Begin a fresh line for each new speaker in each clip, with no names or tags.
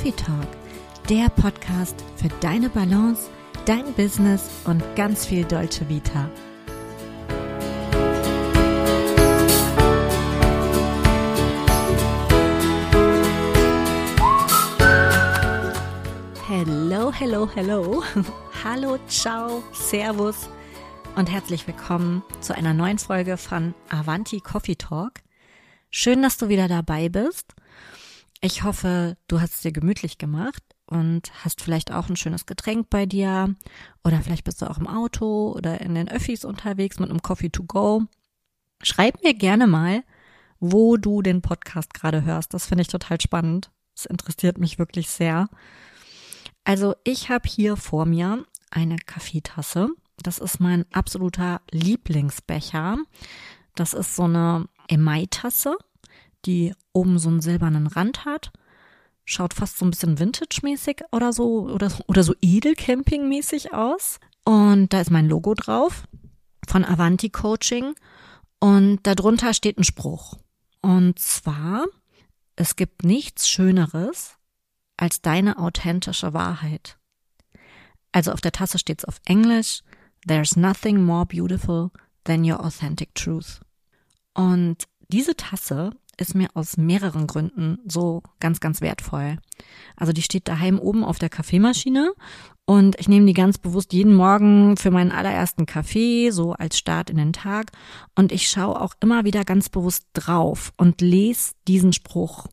Coffee Talk, der Podcast für deine Balance, dein Business und ganz viel Deutsche Vita. Hello, hello, hello. Hallo, ciao, servus und herzlich willkommen zu einer neuen Folge von Avanti Coffee Talk. Schön, dass du wieder dabei bist. Ich hoffe, du hast es dir gemütlich gemacht und hast vielleicht auch ein schönes Getränk bei dir oder vielleicht bist du auch im Auto oder in den Öffis unterwegs mit einem Coffee to go. Schreib mir gerne mal, wo du den Podcast gerade hörst. Das finde ich total spannend. Das interessiert mich wirklich sehr. Also ich habe hier vor mir eine Kaffeetasse. Das ist mein absoluter Lieblingsbecher. Das ist so eine Emai-Tasse die oben so einen silbernen Rand hat. Schaut fast so ein bisschen Vintage-mäßig oder so, oder, oder so Edelcamping-mäßig aus. Und da ist mein Logo drauf von Avanti Coaching. Und darunter steht ein Spruch. Und zwar, es gibt nichts Schöneres als deine authentische Wahrheit. Also auf der Tasse steht es auf Englisch, There's nothing more beautiful than your authentic truth. Und diese Tasse ist mir aus mehreren Gründen so ganz, ganz wertvoll. Also die steht daheim oben auf der Kaffeemaschine und ich nehme die ganz bewusst jeden Morgen für meinen allerersten Kaffee, so als Start in den Tag. Und ich schaue auch immer wieder ganz bewusst drauf und lese diesen Spruch.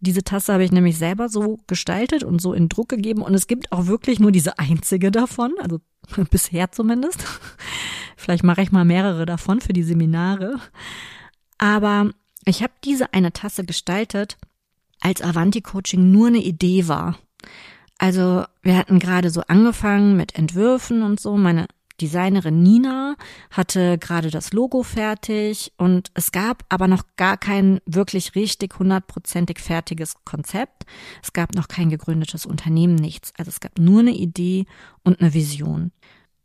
Diese Tasse habe ich nämlich selber so gestaltet und so in Druck gegeben und es gibt auch wirklich nur diese einzige davon, also bisher zumindest. Vielleicht mache ich mal mehrere davon für die Seminare. Aber ich habe diese eine Tasse gestaltet, als Avanti Coaching nur eine Idee war. Also wir hatten gerade so angefangen mit Entwürfen und so. Meine Designerin Nina hatte gerade das Logo fertig und es gab aber noch gar kein wirklich richtig hundertprozentig fertiges Konzept. Es gab noch kein gegründetes Unternehmen, nichts. Also es gab nur eine Idee und eine Vision.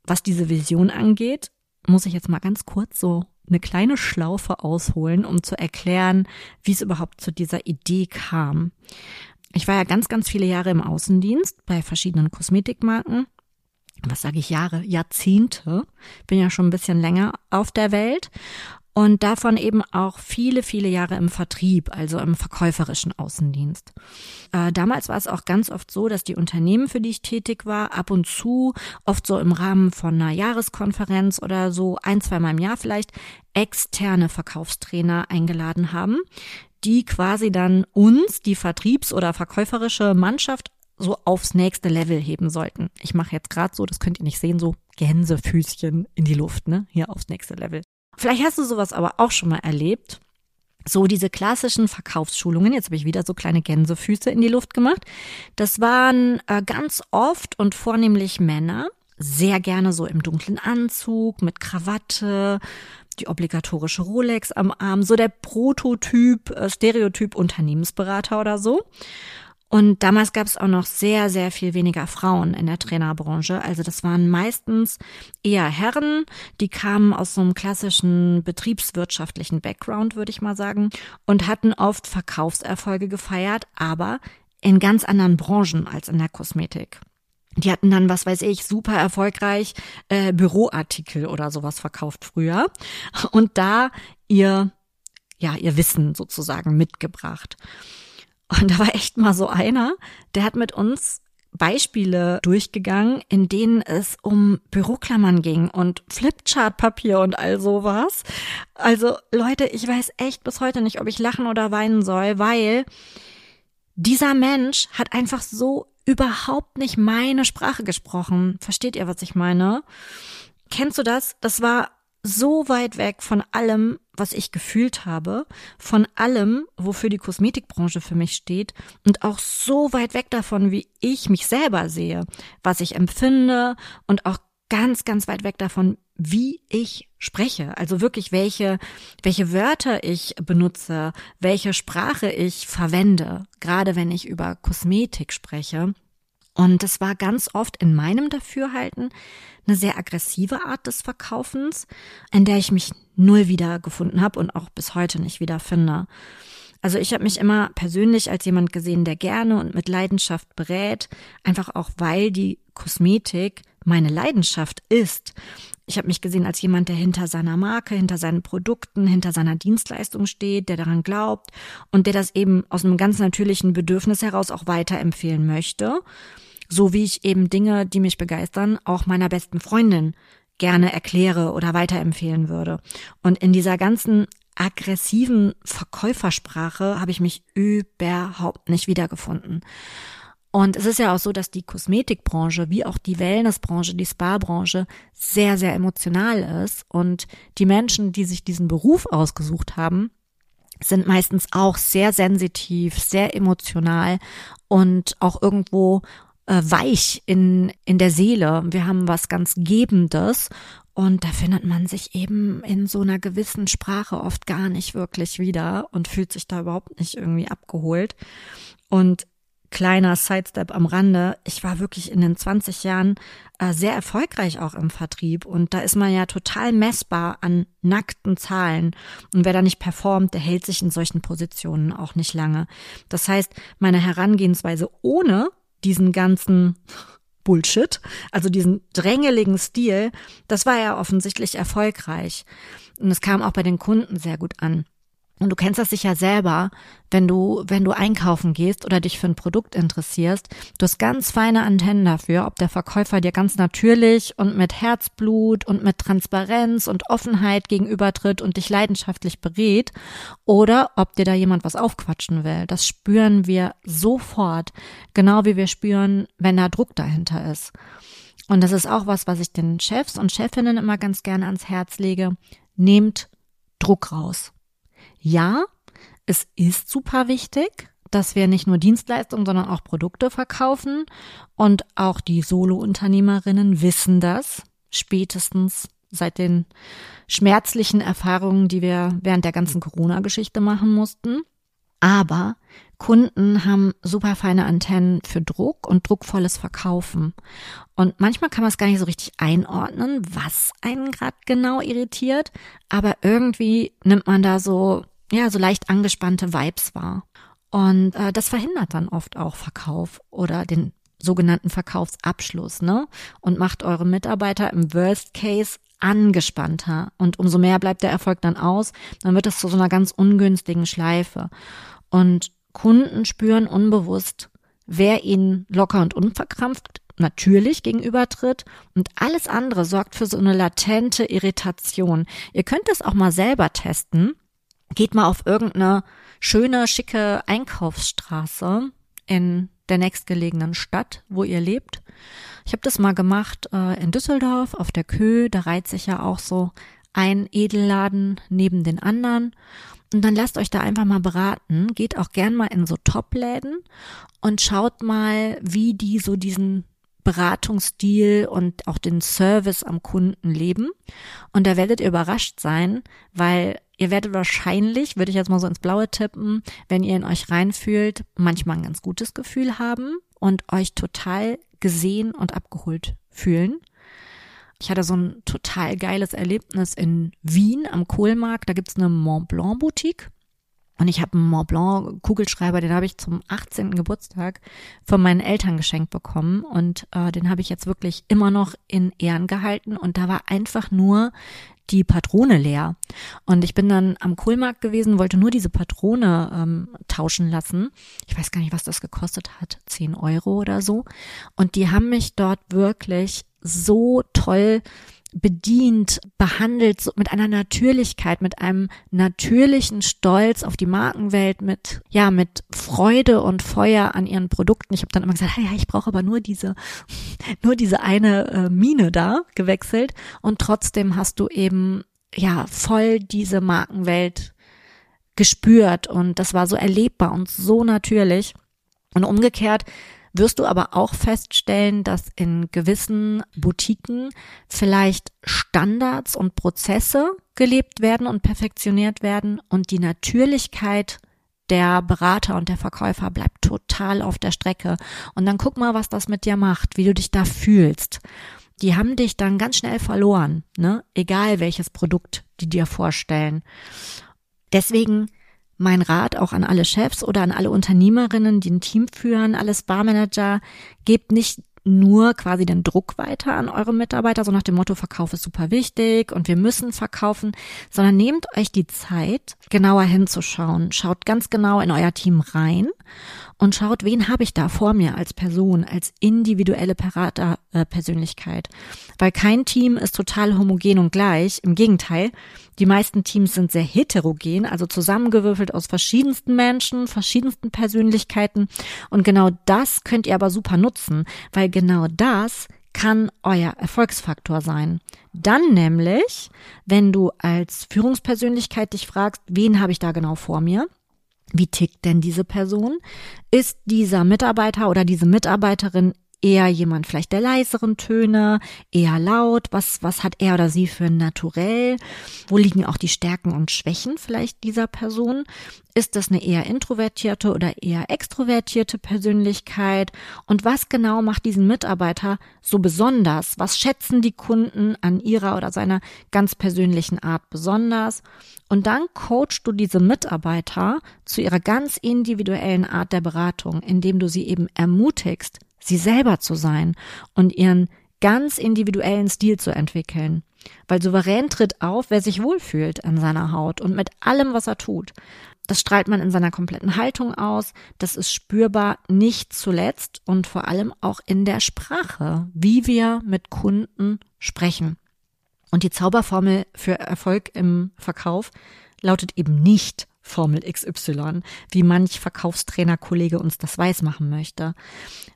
Was diese Vision angeht, muss ich jetzt mal ganz kurz so eine kleine Schlaufe ausholen, um zu erklären, wie es überhaupt zu dieser Idee kam. Ich war ja ganz, ganz viele Jahre im Außendienst bei verschiedenen Kosmetikmarken. Was sage ich Jahre? Jahrzehnte. Bin ja schon ein bisschen länger auf der Welt und davon eben auch viele, viele Jahre im Vertrieb, also im verkäuferischen Außendienst. Äh, damals war es auch ganz oft so, dass die Unternehmen, für die ich tätig war, ab und zu, oft so im Rahmen von einer Jahreskonferenz oder so ein, zweimal im Jahr vielleicht, externe Verkaufstrainer eingeladen haben, die quasi dann uns, die Vertriebs- oder verkäuferische Mannschaft, so aufs nächste Level heben sollten. Ich mache jetzt gerade so, das könnt ihr nicht sehen, so Gänsefüßchen in die Luft, ne? Hier aufs nächste Level. Vielleicht hast du sowas aber auch schon mal erlebt. So diese klassischen Verkaufsschulungen, jetzt habe ich wieder so kleine Gänsefüße in die Luft gemacht. Das waren äh, ganz oft und vornehmlich Männer, sehr gerne so im dunklen Anzug, mit Krawatte, die obligatorische Rolex am Arm, so der Prototyp, äh, Stereotyp Unternehmensberater oder so. Und damals gab es auch noch sehr, sehr viel weniger Frauen in der Trainerbranche. Also das waren meistens eher Herren, die kamen aus so einem klassischen betriebswirtschaftlichen Background, würde ich mal sagen, und hatten oft Verkaufserfolge gefeiert, aber in ganz anderen Branchen als in der Kosmetik. Die hatten dann, was weiß ich, super erfolgreich äh, Büroartikel oder sowas verkauft früher und da ihr, ja, ihr Wissen sozusagen mitgebracht. Und da war echt mal so einer, der hat mit uns Beispiele durchgegangen, in denen es um Büroklammern ging und Flipchartpapier und all sowas. Also Leute, ich weiß echt bis heute nicht, ob ich lachen oder weinen soll, weil dieser Mensch hat einfach so überhaupt nicht meine Sprache gesprochen. Versteht ihr, was ich meine? Kennst du das? Das war so weit weg von allem, was ich gefühlt habe, von allem, wofür die Kosmetikbranche für mich steht und auch so weit weg davon, wie ich mich selber sehe, was ich empfinde und auch ganz, ganz weit weg davon, wie ich spreche. Also wirklich, welche, welche Wörter ich benutze, welche Sprache ich verwende, gerade wenn ich über Kosmetik spreche. Und das war ganz oft in meinem Dafürhalten eine sehr aggressive Art des Verkaufens, in der ich mich null wiedergefunden habe und auch bis heute nicht wiederfinde. Also ich habe mich immer persönlich als jemand gesehen, der gerne und mit Leidenschaft berät, einfach auch weil die Kosmetik meine Leidenschaft ist. Ich habe mich gesehen als jemand, der hinter seiner Marke, hinter seinen Produkten, hinter seiner Dienstleistung steht, der daran glaubt und der das eben aus einem ganz natürlichen Bedürfnis heraus auch weiterempfehlen möchte. So wie ich eben Dinge, die mich begeistern, auch meiner besten Freundin gerne erkläre oder weiterempfehlen würde. Und in dieser ganzen aggressiven Verkäufersprache habe ich mich überhaupt nicht wiedergefunden. Und es ist ja auch so, dass die Kosmetikbranche wie auch die Wellnessbranche, die Spa-Branche sehr, sehr emotional ist. Und die Menschen, die sich diesen Beruf ausgesucht haben, sind meistens auch sehr sensitiv, sehr emotional und auch irgendwo äh, weich in, in der Seele. Wir haben was ganz Gebendes und da findet man sich eben in so einer gewissen Sprache oft gar nicht wirklich wieder und fühlt sich da überhaupt nicht irgendwie abgeholt. Und kleiner Sidestep am Rande. Ich war wirklich in den 20 Jahren äh, sehr erfolgreich auch im Vertrieb und da ist man ja total messbar an nackten Zahlen. Und wer da nicht performt, der hält sich in solchen Positionen auch nicht lange. Das heißt, meine Herangehensweise ohne diesen ganzen Bullshit, also diesen drängeligen Stil, das war ja offensichtlich erfolgreich. Und es kam auch bei den Kunden sehr gut an. Und du kennst das sicher selber, wenn du, wenn du einkaufen gehst oder dich für ein Produkt interessierst. Du hast ganz feine Antennen dafür, ob der Verkäufer dir ganz natürlich und mit Herzblut und mit Transparenz und Offenheit gegenübertritt und dich leidenschaftlich berät oder ob dir da jemand was aufquatschen will. Das spüren wir sofort, genau wie wir spüren, wenn da Druck dahinter ist. Und das ist auch was, was ich den Chefs und Chefinnen immer ganz gerne ans Herz lege. Nehmt Druck raus ja, es ist super wichtig, dass wir nicht nur Dienstleistungen, sondern auch Produkte verkaufen. Und auch die Solo-Unternehmerinnen wissen das spätestens seit den schmerzlichen Erfahrungen, die wir während der ganzen Corona-Geschichte machen mussten. Aber Kunden haben super feine Antennen für Druck und druckvolles Verkaufen. Und manchmal kann man es gar nicht so richtig einordnen, was einen gerade genau irritiert, aber irgendwie nimmt man da so ja, so leicht angespannte Vibes war. Und äh, das verhindert dann oft auch Verkauf oder den sogenannten Verkaufsabschluss, ne? Und macht eure Mitarbeiter im Worst Case angespannter. Und umso mehr bleibt der Erfolg dann aus, dann wird es zu so einer ganz ungünstigen Schleife. Und Kunden spüren unbewusst, wer ihnen locker und unverkrampft natürlich gegenübertritt und alles andere sorgt für so eine latente Irritation. Ihr könnt es auch mal selber testen geht mal auf irgendeine schöne, schicke Einkaufsstraße in der nächstgelegenen Stadt, wo ihr lebt. Ich habe das mal gemacht äh, in Düsseldorf auf der Kö, da reiht sich ja auch so ein Edelladen neben den anderen. Und dann lasst euch da einfach mal beraten. Geht auch gern mal in so Top-Läden und schaut mal, wie die so diesen Beratungsstil und auch den Service am Kunden leben. Und da werdet ihr überrascht sein, weil ihr werdet wahrscheinlich, würde ich jetzt mal so ins Blaue tippen, wenn ihr in euch reinfühlt, manchmal ein ganz gutes Gefühl haben und euch total gesehen und abgeholt fühlen. Ich hatte so ein total geiles Erlebnis in Wien am Kohlmarkt. Da gibt's eine Mont Blanc Boutique. Und ich habe einen Mont Blanc Kugelschreiber, den habe ich zum 18. Geburtstag von meinen Eltern geschenkt bekommen und äh, den habe ich jetzt wirklich immer noch in Ehren gehalten und da war einfach nur die Patrone leer. Und ich bin dann am Kohlmarkt gewesen, wollte nur diese Patrone ähm, tauschen lassen. Ich weiß gar nicht, was das gekostet hat, 10 Euro oder so. Und die haben mich dort wirklich so toll bedient, behandelt, mit einer Natürlichkeit, mit einem natürlichen Stolz auf die Markenwelt, mit, ja, mit Freude und Feuer an ihren Produkten. Ich habe dann immer gesagt, ja, ich brauche aber nur diese, nur diese eine äh, Mine da gewechselt. Und trotzdem hast du eben, ja, voll diese Markenwelt gespürt und das war so erlebbar und so natürlich. Und umgekehrt wirst du aber auch feststellen, dass in gewissen Boutiquen vielleicht Standards und Prozesse gelebt werden und perfektioniert werden und die Natürlichkeit der Berater und der Verkäufer bleibt total auf der Strecke. Und dann guck mal, was das mit dir macht, wie du dich da fühlst. Die haben dich dann ganz schnell verloren, ne? Egal welches Produkt die dir vorstellen. Deswegen mein Rat auch an alle Chefs oder an alle Unternehmerinnen, die ein Team führen, alle Sparmanager, gebt nicht nur quasi den Druck weiter an eure Mitarbeiter, so nach dem Motto, Verkauf ist super wichtig und wir müssen verkaufen, sondern nehmt euch die Zeit, genauer hinzuschauen. Schaut ganz genau in euer Team rein und schaut, wen habe ich da vor mir als Person, als individuelle Beraterpersönlichkeit. Weil kein Team ist total homogen und gleich. Im Gegenteil, die meisten Teams sind sehr heterogen, also zusammengewürfelt aus verschiedensten Menschen, verschiedensten Persönlichkeiten. Und genau das könnt ihr aber super nutzen, weil genau das kann euer Erfolgsfaktor sein. Dann nämlich, wenn du als Führungspersönlichkeit dich fragst, wen habe ich da genau vor mir? Wie tickt denn diese Person? Ist dieser Mitarbeiter oder diese Mitarbeiterin eher jemand vielleicht der leiseren Töne, eher laut? Was, was hat er oder sie für ein Naturell? Wo liegen auch die Stärken und Schwächen vielleicht dieser Person? Ist das eine eher introvertierte oder eher extrovertierte Persönlichkeit? Und was genau macht diesen Mitarbeiter so besonders? Was schätzen die Kunden an ihrer oder seiner ganz persönlichen Art besonders? Und dann coachst du diese Mitarbeiter zu ihrer ganz individuellen Art der Beratung, indem du sie eben ermutigst, sie selber zu sein und ihren ganz individuellen Stil zu entwickeln. Weil souverän tritt auf, wer sich wohlfühlt an seiner Haut und mit allem, was er tut. Das strahlt man in seiner kompletten Haltung aus. Das ist spürbar nicht zuletzt und vor allem auch in der Sprache, wie wir mit Kunden sprechen. Und die Zauberformel für Erfolg im Verkauf lautet eben nicht Formel XY, wie manch Verkaufstrainer-Kollege uns das weiß machen möchte.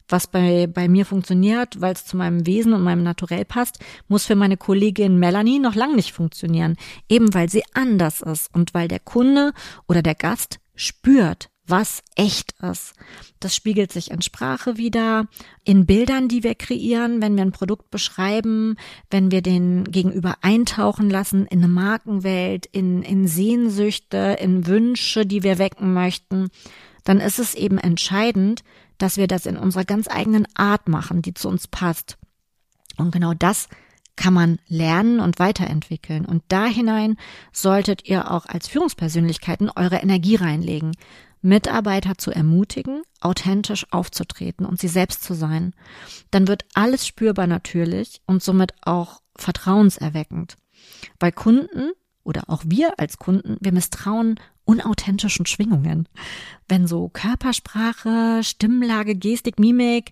Was bei, bei mir funktioniert, weil es zu meinem Wesen und meinem Naturell passt, muss für meine Kollegin Melanie noch lang nicht funktionieren, eben weil sie anders ist und weil der Kunde oder der Gast spürt, was echt ist. Das spiegelt sich in Sprache wieder, in Bildern, die wir kreieren, wenn wir ein Produkt beschreiben, wenn wir den Gegenüber eintauchen lassen in eine Markenwelt, in, in Sehnsüchte, in Wünsche, die wir wecken möchten, dann ist es eben entscheidend, dass wir das in unserer ganz eigenen Art machen, die zu uns passt. Und genau das kann man lernen und weiterentwickeln. Und da hinein solltet ihr auch als Führungspersönlichkeiten eure Energie reinlegen. Mitarbeiter zu ermutigen, authentisch aufzutreten und sie selbst zu sein. Dann wird alles spürbar natürlich und somit auch vertrauenserweckend. Bei Kunden oder auch wir als Kunden, wir misstrauen unauthentischen Schwingungen. Wenn so Körpersprache, Stimmlage, Gestik, Mimik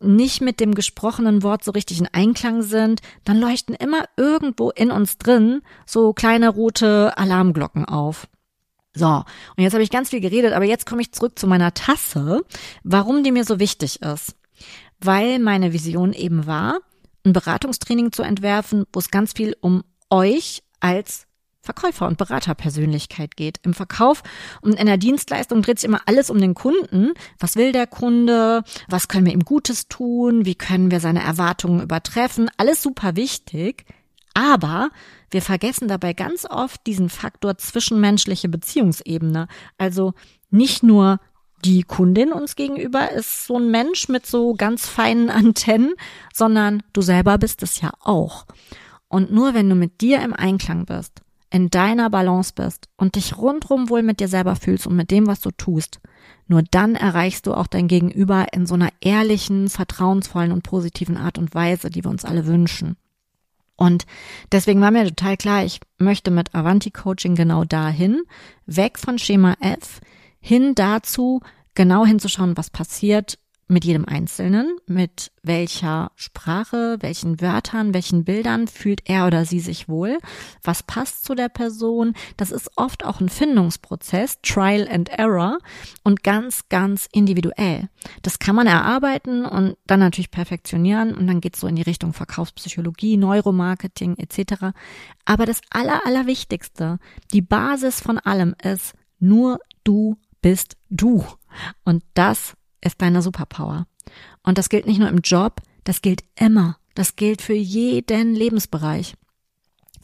nicht mit dem gesprochenen Wort so richtig in Einklang sind, dann leuchten immer irgendwo in uns drin so kleine rote Alarmglocken auf. So, und jetzt habe ich ganz viel geredet, aber jetzt komme ich zurück zu meiner Tasse, warum die mir so wichtig ist. Weil meine Vision eben war, ein Beratungstraining zu entwerfen, wo es ganz viel um euch als Verkäufer und Beraterpersönlichkeit geht. Im Verkauf und in der Dienstleistung dreht sich immer alles um den Kunden. Was will der Kunde? Was können wir ihm Gutes tun? Wie können wir seine Erwartungen übertreffen? Alles super wichtig. Aber wir vergessen dabei ganz oft diesen Faktor zwischenmenschliche Beziehungsebene. Also nicht nur die Kundin uns gegenüber ist so ein Mensch mit so ganz feinen Antennen, sondern du selber bist es ja auch. Und nur wenn du mit dir im Einklang bist, in deiner Balance bist und dich rundrum wohl mit dir selber fühlst und mit dem, was du tust, nur dann erreichst du auch dein Gegenüber in so einer ehrlichen, vertrauensvollen und positiven Art und Weise, die wir uns alle wünschen. Und deswegen war mir total klar, ich möchte mit Avanti Coaching genau dahin, weg von Schema F, hin dazu, genau hinzuschauen, was passiert, mit jedem Einzelnen, mit welcher Sprache, welchen Wörtern, welchen Bildern fühlt er oder sie sich wohl, was passt zu der Person. Das ist oft auch ein Findungsprozess, Trial and Error und ganz, ganz individuell. Das kann man erarbeiten und dann natürlich perfektionieren und dann geht's so in die Richtung Verkaufspsychologie, Neuromarketing etc. Aber das Aller, Allerwichtigste, die Basis von allem ist, nur du bist du. Und das ist deine Superpower. Und das gilt nicht nur im Job, das gilt immer. Das gilt für jeden Lebensbereich.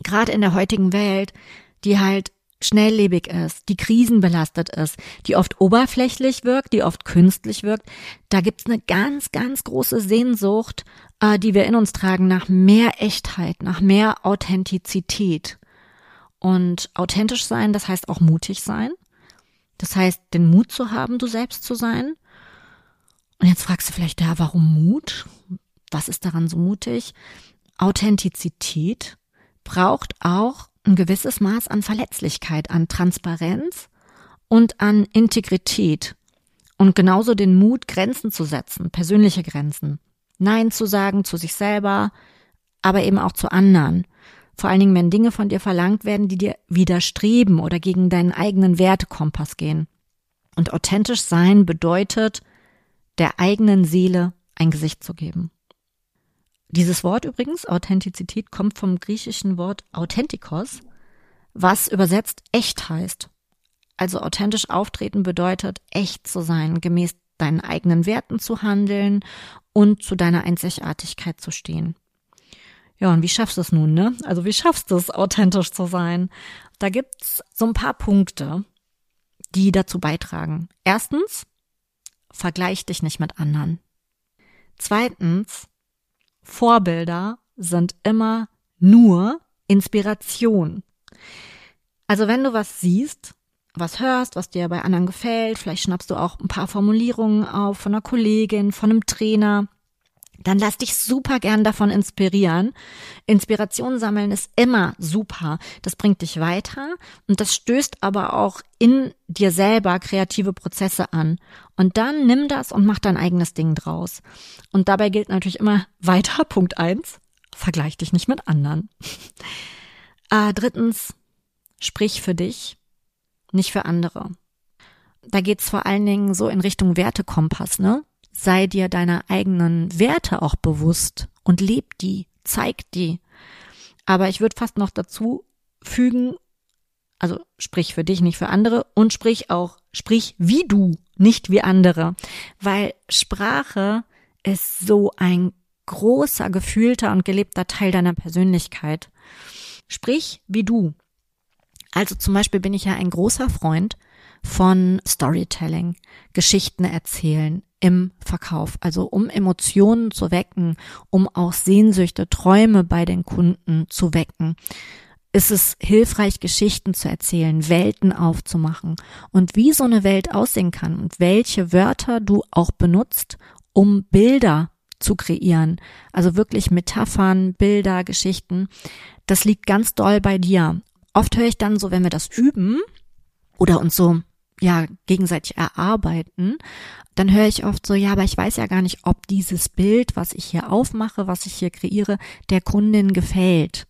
Gerade in der heutigen Welt, die halt schnelllebig ist, die krisenbelastet ist, die oft oberflächlich wirkt, die oft künstlich wirkt, da gibt's eine ganz, ganz große Sehnsucht, äh, die wir in uns tragen nach mehr Echtheit, nach mehr Authentizität. Und authentisch sein, das heißt auch mutig sein. Das heißt, den Mut zu haben, du selbst zu sein. Und jetzt fragst du vielleicht, ja, warum Mut? Was ist daran so mutig? Authentizität braucht auch ein gewisses Maß an Verletzlichkeit, an Transparenz und an Integrität. Und genauso den Mut, Grenzen zu setzen, persönliche Grenzen. Nein zu sagen zu sich selber, aber eben auch zu anderen. Vor allen Dingen, wenn Dinge von dir verlangt werden, die dir widerstreben oder gegen deinen eigenen Wertekompass gehen. Und authentisch sein bedeutet, der eigenen Seele ein Gesicht zu geben. Dieses Wort übrigens, Authentizität, kommt vom griechischen Wort authentikos, was übersetzt echt heißt. Also authentisch auftreten bedeutet, echt zu sein, gemäß deinen eigenen Werten zu handeln und zu deiner Einzigartigkeit zu stehen. Ja, und wie schaffst du es nun, ne? Also wie schaffst du es, authentisch zu sein? Da gibt's so ein paar Punkte, die dazu beitragen. Erstens, vergleich dich nicht mit anderen. Zweitens, Vorbilder sind immer nur Inspiration. Also wenn du was siehst, was hörst, was dir bei anderen gefällt, vielleicht schnappst du auch ein paar Formulierungen auf von einer Kollegin, von einem Trainer, dann lass dich super gern davon inspirieren. Inspiration sammeln ist immer super. Das bringt dich weiter und das stößt aber auch in dir selber kreative Prozesse an. Und dann nimm das und mach dein eigenes Ding draus. Und dabei gilt natürlich immer weiter, Punkt eins: vergleich dich nicht mit anderen. äh, drittens, sprich für dich, nicht für andere. Da geht's vor allen Dingen so in Richtung Wertekompass, ne? Sei dir deiner eigenen Werte auch bewusst und leb die, zeig die. Aber ich würde fast noch dazu fügen, also sprich für dich, nicht für andere und sprich auch, sprich wie du, nicht wie andere, weil Sprache ist so ein großer, gefühlter und gelebter Teil deiner Persönlichkeit. Sprich wie du. Also zum Beispiel bin ich ja ein großer Freund von Storytelling, Geschichten erzählen, im Verkauf. Also um Emotionen zu wecken, um auch Sehnsüchte, Träume bei den Kunden zu wecken, ist es hilfreich, Geschichten zu erzählen, Welten aufzumachen und wie so eine Welt aussehen kann und welche Wörter du auch benutzt, um Bilder zu kreieren. Also wirklich Metaphern, Bilder, Geschichten. Das liegt ganz doll bei dir. Oft höre ich dann so, wenn wir das üben oder uns so ja gegenseitig erarbeiten, dann höre ich oft so, ja, aber ich weiß ja gar nicht, ob dieses Bild, was ich hier aufmache, was ich hier kreiere, der Kundin gefällt.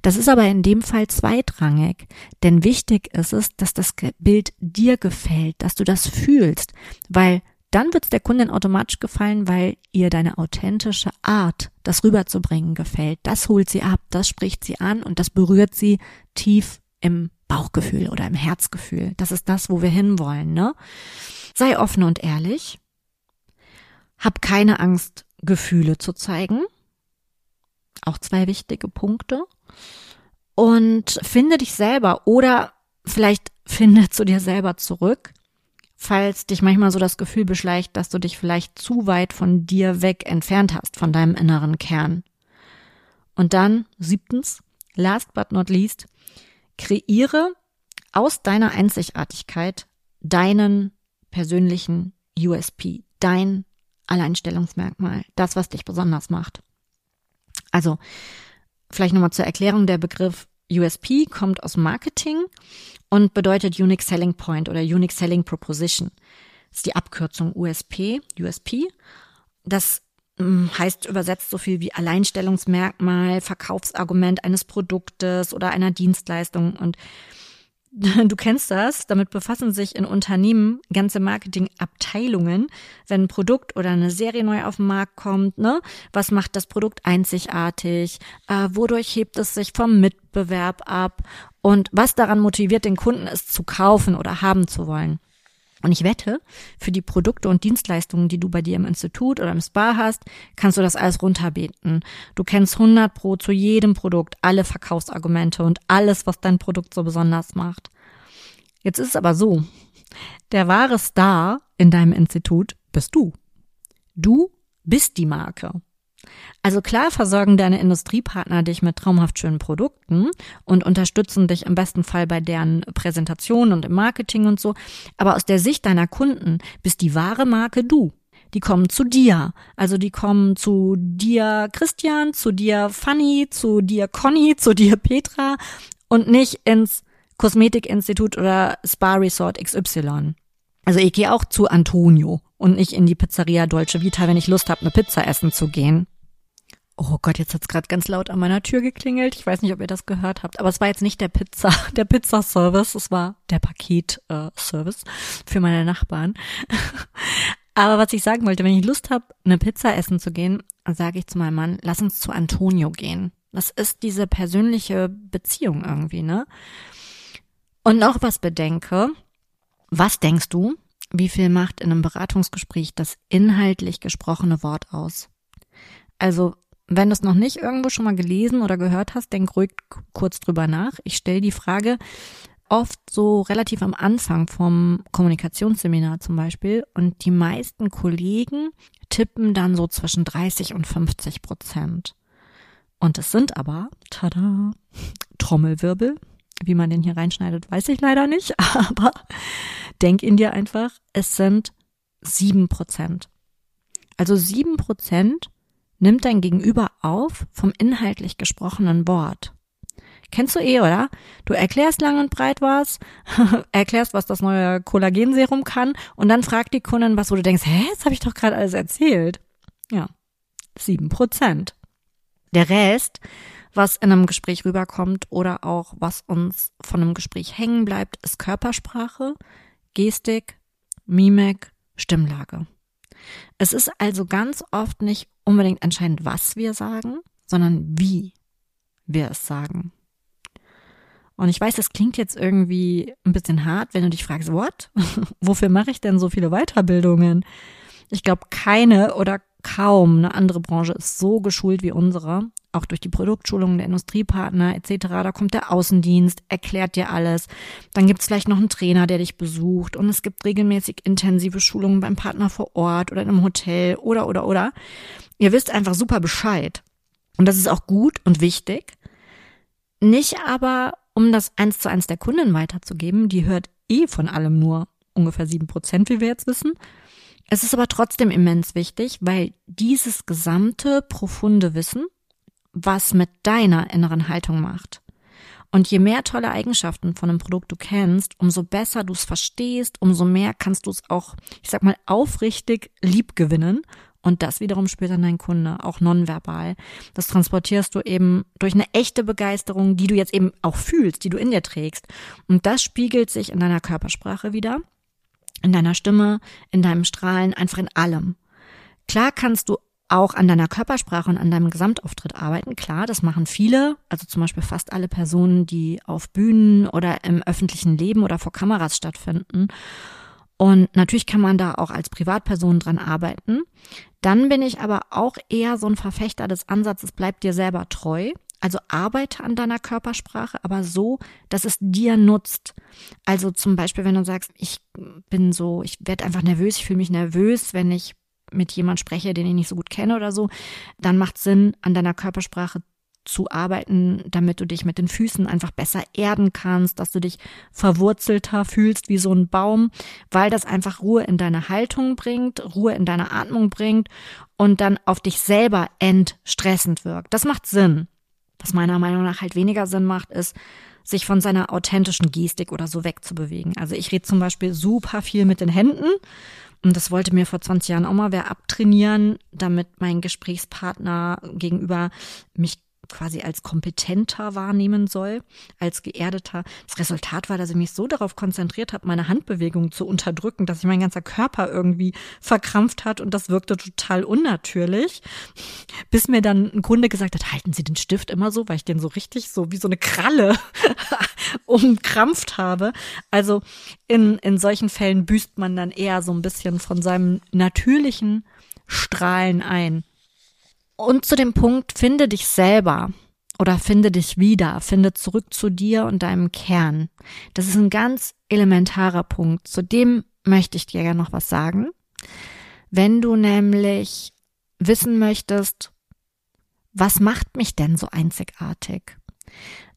Das ist aber in dem Fall zweitrangig, denn wichtig ist es, dass das Bild dir gefällt, dass du das fühlst, weil dann wird es der Kundin automatisch gefallen, weil ihr deine authentische Art, das rüberzubringen, gefällt. Das holt sie ab, das spricht sie an und das berührt sie tief im Bauchgefühl oder im Herzgefühl. Das ist das, wo wir hinwollen, ne? Sei offen und ehrlich. Hab keine Angst, Gefühle zu zeigen. Auch zwei wichtige Punkte. Und finde dich selber oder vielleicht finde zu dir selber zurück, falls dich manchmal so das Gefühl beschleicht, dass du dich vielleicht zu weit von dir weg entfernt hast, von deinem inneren Kern. Und dann, siebtens, last but not least, Kreiere aus deiner Einzigartigkeit deinen persönlichen USP, dein Alleinstellungsmerkmal, das, was dich besonders macht. Also, vielleicht nochmal zur Erklärung, der Begriff USP kommt aus Marketing und bedeutet Unique Selling Point oder Unique Selling Proposition. Das ist die Abkürzung USP, USP. Das heißt übersetzt so viel wie Alleinstellungsmerkmal, Verkaufsargument eines Produktes oder einer Dienstleistung. Und du kennst das, damit befassen sich in Unternehmen ganze Marketingabteilungen, wenn ein Produkt oder eine Serie neu auf den Markt kommt, ne? Was macht das Produkt einzigartig? Äh, wodurch hebt es sich vom Mitbewerb ab? Und was daran motiviert den Kunden, es zu kaufen oder haben zu wollen? Und ich wette, für die Produkte und Dienstleistungen, die du bei dir im Institut oder im Spa hast, kannst du das alles runterbeten. Du kennst 100 pro zu jedem Produkt alle Verkaufsargumente und alles, was dein Produkt so besonders macht. Jetzt ist es aber so, der wahre Star in deinem Institut bist du. Du bist die Marke. Also klar versorgen deine Industriepartner dich mit traumhaft schönen Produkten und unterstützen dich im besten Fall bei deren Präsentation und im Marketing und so. Aber aus der Sicht deiner Kunden bist die wahre Marke du. Die kommen zu dir. Also die kommen zu dir Christian, zu dir Fanny, zu dir Conny, zu dir Petra und nicht ins Kosmetikinstitut oder Spa Resort XY. Also ich gehe auch zu Antonio und nicht in die Pizzeria Dolce Vita, wenn ich Lust habe, eine Pizza essen zu gehen. Oh Gott, jetzt hat's gerade ganz laut an meiner Tür geklingelt. Ich weiß nicht, ob ihr das gehört habt, aber es war jetzt nicht der Pizza, der Pizzaservice, es war der Paketservice für meine Nachbarn. aber was ich sagen wollte, wenn ich Lust habe, eine Pizza essen zu gehen, sage ich zu meinem Mann, lass uns zu Antonio gehen. Das ist diese persönliche Beziehung irgendwie, ne? Und noch was bedenke, was denkst du, wie viel macht in einem Beratungsgespräch das inhaltlich gesprochene Wort aus? Also, wenn du es noch nicht irgendwo schon mal gelesen oder gehört hast, denk ruhig kurz drüber nach. Ich stelle die Frage oft so relativ am Anfang vom Kommunikationsseminar zum Beispiel und die meisten Kollegen tippen dann so zwischen 30 und 50 Prozent. Und es sind aber, tada, Trommelwirbel, wie man den hier reinschneidet, weiß ich leider nicht, aber denk in dir einfach, es sind sieben Prozent. Also sieben Prozent nimmt dein Gegenüber auf vom inhaltlich gesprochenen Wort. Kennst du eh, oder? Du erklärst lang und breit was, erklärst, was das neue Kollagenserum kann und dann fragt die Kundin was, wo du denkst, hä, das habe ich doch gerade alles erzählt. Ja, sieben Prozent. Der Rest was in einem Gespräch rüberkommt oder auch was uns von einem Gespräch hängen bleibt, ist Körpersprache, Gestik, Mimik, Stimmlage. Es ist also ganz oft nicht unbedingt entscheidend, was wir sagen, sondern wie wir es sagen. Und ich weiß, das klingt jetzt irgendwie ein bisschen hart, wenn du dich fragst, what? Wofür mache ich denn so viele Weiterbildungen? Ich glaube, keine oder kaum eine andere Branche ist so geschult wie unsere auch durch die Produktschulungen der Industriepartner etc. Da kommt der Außendienst, erklärt dir alles. Dann gibt es vielleicht noch einen Trainer, der dich besucht und es gibt regelmäßig intensive Schulungen beim Partner vor Ort oder in einem Hotel oder oder oder. Ihr wisst einfach super Bescheid. Und das ist auch gut und wichtig. Nicht aber, um das eins zu eins der Kundin weiterzugeben, die hört eh von allem nur ungefähr sieben Prozent, wie wir jetzt wissen. Es ist aber trotzdem immens wichtig, weil dieses gesamte profunde Wissen was mit deiner inneren Haltung macht. Und je mehr tolle Eigenschaften von einem Produkt du kennst, umso besser du es verstehst, umso mehr kannst du es auch, ich sag mal, aufrichtig lieb gewinnen. Und das wiederum spürt dann dein Kunde, auch nonverbal. Das transportierst du eben durch eine echte Begeisterung, die du jetzt eben auch fühlst, die du in dir trägst. Und das spiegelt sich in deiner Körpersprache wieder, in deiner Stimme, in deinem Strahlen, einfach in allem. Klar kannst du auch an deiner Körpersprache und an deinem Gesamtauftritt arbeiten. Klar, das machen viele, also zum Beispiel fast alle Personen, die auf Bühnen oder im öffentlichen Leben oder vor Kameras stattfinden. Und natürlich kann man da auch als Privatperson dran arbeiten. Dann bin ich aber auch eher so ein Verfechter des Ansatzes, bleib dir selber treu. Also arbeite an deiner Körpersprache, aber so, dass es dir nutzt. Also zum Beispiel, wenn du sagst, ich bin so, ich werde einfach nervös, ich fühle mich nervös, wenn ich mit jemand spreche, den ich nicht so gut kenne oder so, dann macht Sinn, an deiner Körpersprache zu arbeiten, damit du dich mit den Füßen einfach besser erden kannst, dass du dich verwurzelter fühlst wie so ein Baum, weil das einfach Ruhe in deine Haltung bringt, Ruhe in deine Atmung bringt und dann auf dich selber entstressend wirkt. Das macht Sinn. Was meiner Meinung nach halt weniger Sinn macht, ist, sich von seiner authentischen Gestik oder so wegzubewegen. Also ich rede zum Beispiel super viel mit den Händen und das wollte mir vor 20 Jahren auch mal wer abtrainieren, damit mein Gesprächspartner gegenüber mich quasi als kompetenter wahrnehmen soll, als geerdeter. Das Resultat war, dass ich mich so darauf konzentriert habe, meine Handbewegungen zu unterdrücken, dass sich mein ganzer Körper irgendwie verkrampft hat und das wirkte total unnatürlich. Bis mir dann ein Kunde gesagt hat, halten Sie den Stift immer so, weil ich den so richtig so wie so eine Kralle umkrampft habe. Also in, in solchen Fällen büßt man dann eher so ein bisschen von seinem natürlichen Strahlen ein. Und zu dem Punkt, finde dich selber oder finde dich wieder, finde zurück zu dir und deinem Kern. Das ist ein ganz elementarer Punkt. Zu dem möchte ich dir ja noch was sagen. Wenn du nämlich wissen möchtest, was macht mich denn so einzigartig?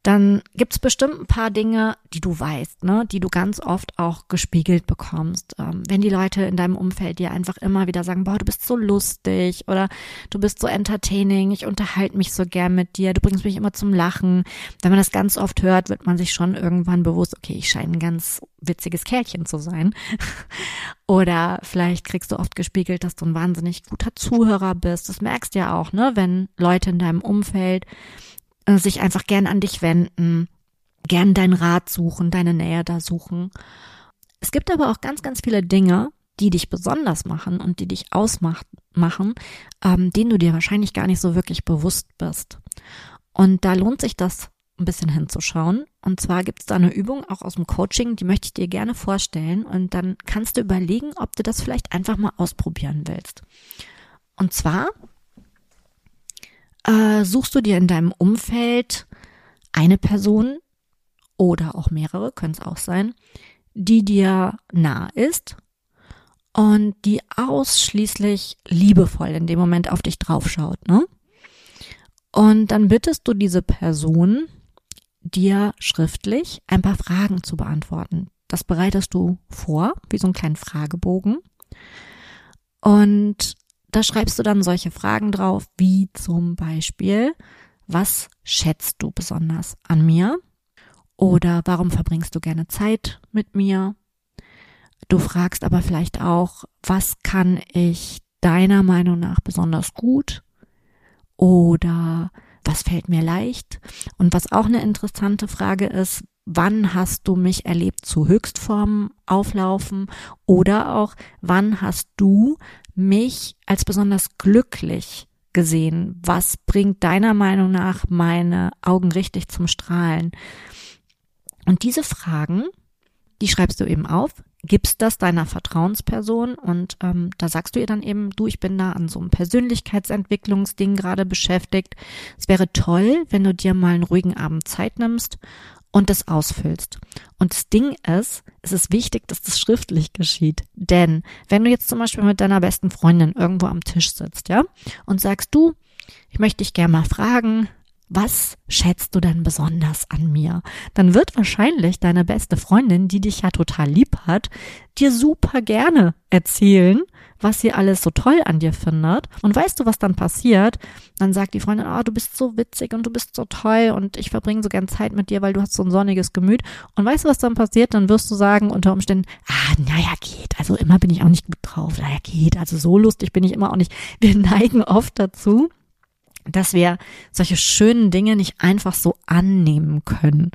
Dann gibt's bestimmt ein paar Dinge, die du weißt, ne, die du ganz oft auch gespiegelt bekommst. Ähm, wenn die Leute in deinem Umfeld dir einfach immer wieder sagen, boah, du bist so lustig oder du bist so entertaining, ich unterhalte mich so gern mit dir, du bringst mich immer zum Lachen. Wenn man das ganz oft hört, wird man sich schon irgendwann bewusst, okay, ich scheine ein ganz witziges Kerlchen zu sein. oder vielleicht kriegst du oft gespiegelt, dass du ein wahnsinnig guter Zuhörer bist. Das merkst du ja auch, ne, wenn Leute in deinem Umfeld äh, sich einfach gern an dich wenden, gern deinen Rat suchen, deine Nähe da suchen. Es gibt aber auch ganz, ganz viele Dinge, die dich besonders machen und die dich ausmachen, ähm, denen du dir wahrscheinlich gar nicht so wirklich bewusst bist. Und da lohnt sich das ein bisschen hinzuschauen. Und zwar gibt es da eine Übung auch aus dem Coaching, die möchte ich dir gerne vorstellen. Und dann kannst du überlegen, ob du das vielleicht einfach mal ausprobieren willst. Und zwar äh, suchst du dir in deinem Umfeld eine Person oder auch mehrere, können es auch sein, die dir nah ist und die ausschließlich liebevoll in dem Moment auf dich draufschaut, ne? Und dann bittest du diese Person, dir schriftlich ein paar Fragen zu beantworten. Das bereitest du vor, wie so einen kleinen Fragebogen. Und da schreibst du dann solche Fragen drauf, wie zum Beispiel, was schätzt du besonders an mir? Oder warum verbringst du gerne Zeit mit mir? Du fragst aber vielleicht auch, was kann ich deiner Meinung nach besonders gut? Oder was fällt mir leicht? Und was auch eine interessante Frage ist, wann hast du mich erlebt zu Höchstformen auflaufen? Oder auch, wann hast du mich als besonders glücklich gesehen? Was bringt deiner Meinung nach meine Augen richtig zum Strahlen? Und diese Fragen, die schreibst du eben auf, gibst das deiner Vertrauensperson und ähm, da sagst du ihr dann eben, du, ich bin da an so einem Persönlichkeitsentwicklungsding gerade beschäftigt. Es wäre toll, wenn du dir mal einen ruhigen Abend Zeit nimmst und das ausfüllst. Und das Ding ist, es ist wichtig, dass das schriftlich geschieht. Denn wenn du jetzt zum Beispiel mit deiner besten Freundin irgendwo am Tisch sitzt, ja, und sagst du, ich möchte dich gerne mal fragen, was schätzt du denn besonders an mir? Dann wird wahrscheinlich deine beste Freundin, die dich ja total lieb hat, dir super gerne erzählen, was sie alles so toll an dir findet. Und weißt du, was dann passiert? Dann sagt die Freundin, oh, du bist so witzig und du bist so toll und ich verbringe so gern Zeit mit dir, weil du hast so ein sonniges Gemüt. Und weißt du, was dann passiert? Dann wirst du sagen unter Umständen, ah, naja, geht. Also immer bin ich auch nicht gut drauf. Naja, geht. Also so lustig bin ich immer auch nicht. Wir neigen oft dazu, dass wir solche schönen Dinge nicht einfach so annehmen können.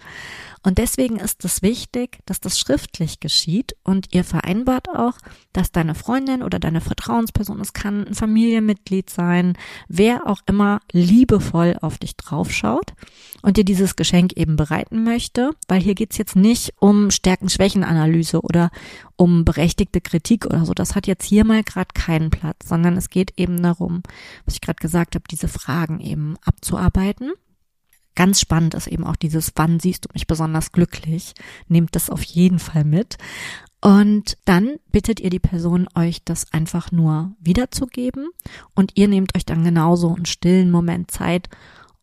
Und deswegen ist es wichtig, dass das schriftlich geschieht und ihr vereinbart auch, dass deine Freundin oder deine Vertrauensperson, es kann ein Familienmitglied sein, wer auch immer liebevoll auf dich draufschaut und dir dieses Geschenk eben bereiten möchte, weil hier geht's jetzt nicht um Stärken-Schwächen-Analyse oder um berechtigte Kritik oder so. Das hat jetzt hier mal gerade keinen Platz, sondern es geht eben darum, was ich gerade gesagt habe, diese Fragen eben abzuarbeiten Ganz spannend ist eben auch dieses, wann siehst du mich besonders glücklich? Nehmt das auf jeden Fall mit. Und dann bittet ihr die Person, euch das einfach nur wiederzugeben. Und ihr nehmt euch dann genauso einen stillen Moment Zeit,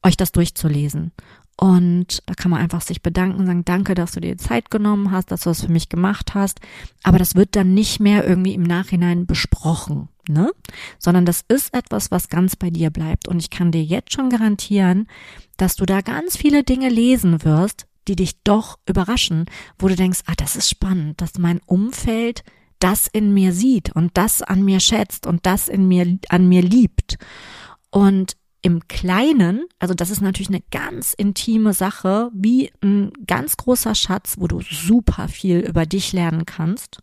euch das durchzulesen. Und da kann man einfach sich bedanken, sagen, danke, dass du dir Zeit genommen hast, dass du das für mich gemacht hast. Aber das wird dann nicht mehr irgendwie im Nachhinein besprochen, ne? Sondern das ist etwas, was ganz bei dir bleibt. Und ich kann dir jetzt schon garantieren, dass du da ganz viele Dinge lesen wirst, die dich doch überraschen, wo du denkst, ah, das ist spannend, dass mein Umfeld das in mir sieht und das an mir schätzt und das in mir, an mir liebt. Und im Kleinen, also das ist natürlich eine ganz intime Sache, wie ein ganz großer Schatz, wo du super viel über dich lernen kannst.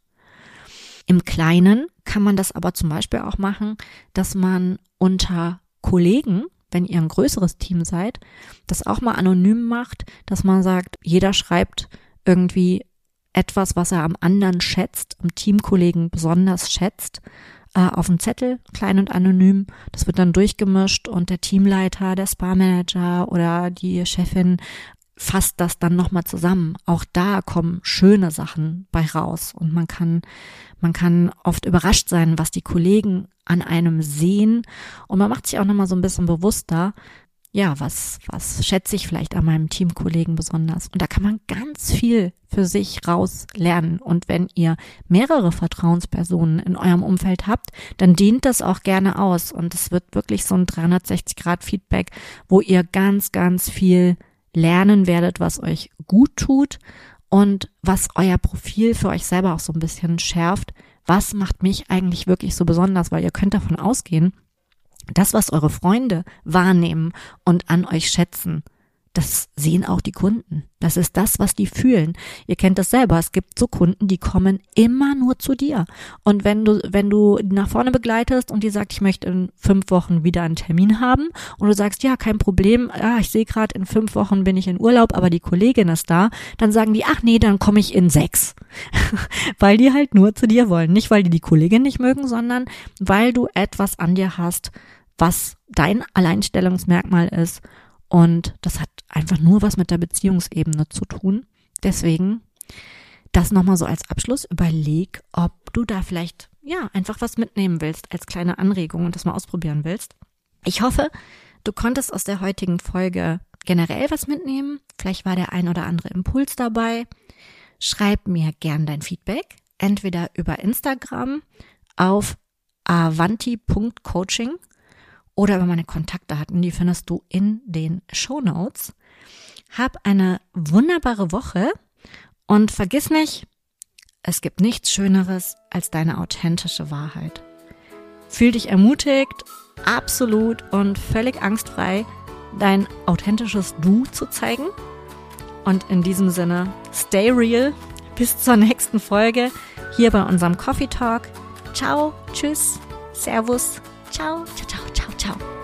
Im Kleinen kann man das aber zum Beispiel auch machen, dass man unter Kollegen wenn ihr ein größeres Team seid, das auch mal anonym macht, dass man sagt, jeder schreibt irgendwie etwas, was er am anderen schätzt, am Teamkollegen besonders schätzt, äh, auf einen Zettel, klein und anonym. Das wird dann durchgemischt und der Teamleiter, der Spa-Manager oder die Chefin fasst das dann nochmal zusammen. Auch da kommen schöne Sachen bei raus und man kann, man kann oft überrascht sein, was die Kollegen an einem sehen und man macht sich auch nochmal so ein bisschen bewusster, ja, was, was schätze ich vielleicht an meinem Teamkollegen besonders? Und da kann man ganz viel für sich raus lernen. Und wenn ihr mehrere Vertrauenspersonen in eurem Umfeld habt, dann dient das auch gerne aus. Und es wird wirklich so ein 360-Grad-Feedback, wo ihr ganz, ganz viel lernen werdet, was euch gut tut und was euer Profil für euch selber auch so ein bisschen schärft. Was macht mich eigentlich wirklich so besonders? Weil ihr könnt davon ausgehen, das, was eure Freunde wahrnehmen und an euch schätzen, das sehen auch die Kunden. Das ist das, was die fühlen. Ihr kennt das selber. Es gibt so Kunden, die kommen immer nur zu dir. Und wenn du, wenn du nach vorne begleitest und die sagt, ich möchte in fünf Wochen wieder einen Termin haben und du sagst, ja, kein Problem, ja, ich sehe gerade, in fünf Wochen bin ich in Urlaub, aber die Kollegin ist da, dann sagen die, ach nee, dann komme ich in sechs. weil die halt nur zu dir wollen. Nicht, weil die die Kollegin nicht mögen, sondern weil du etwas an dir hast, was dein Alleinstellungsmerkmal ist und das hat einfach nur was mit der Beziehungsebene zu tun. Deswegen das nochmal so als Abschluss. Überleg, ob du da vielleicht, ja, einfach was mitnehmen willst als kleine Anregung und das mal ausprobieren willst. Ich hoffe, du konntest aus der heutigen Folge generell was mitnehmen. Vielleicht war der ein oder andere Impuls dabei. Schreib mir gern dein Feedback, entweder über Instagram auf avanti.coaching oder über meine Kontaktdaten. Die findest du in den Show Notes. Hab eine wunderbare Woche und vergiss nicht, es gibt nichts Schöneres als deine authentische Wahrheit. Fühl dich ermutigt, absolut und völlig angstfrei, dein authentisches Du zu zeigen. Und in diesem Sinne, stay real. Bis zur nächsten Folge hier bei unserem Coffee Talk. Ciao, tschüss, servus, ciao, ciao, ciao. 같.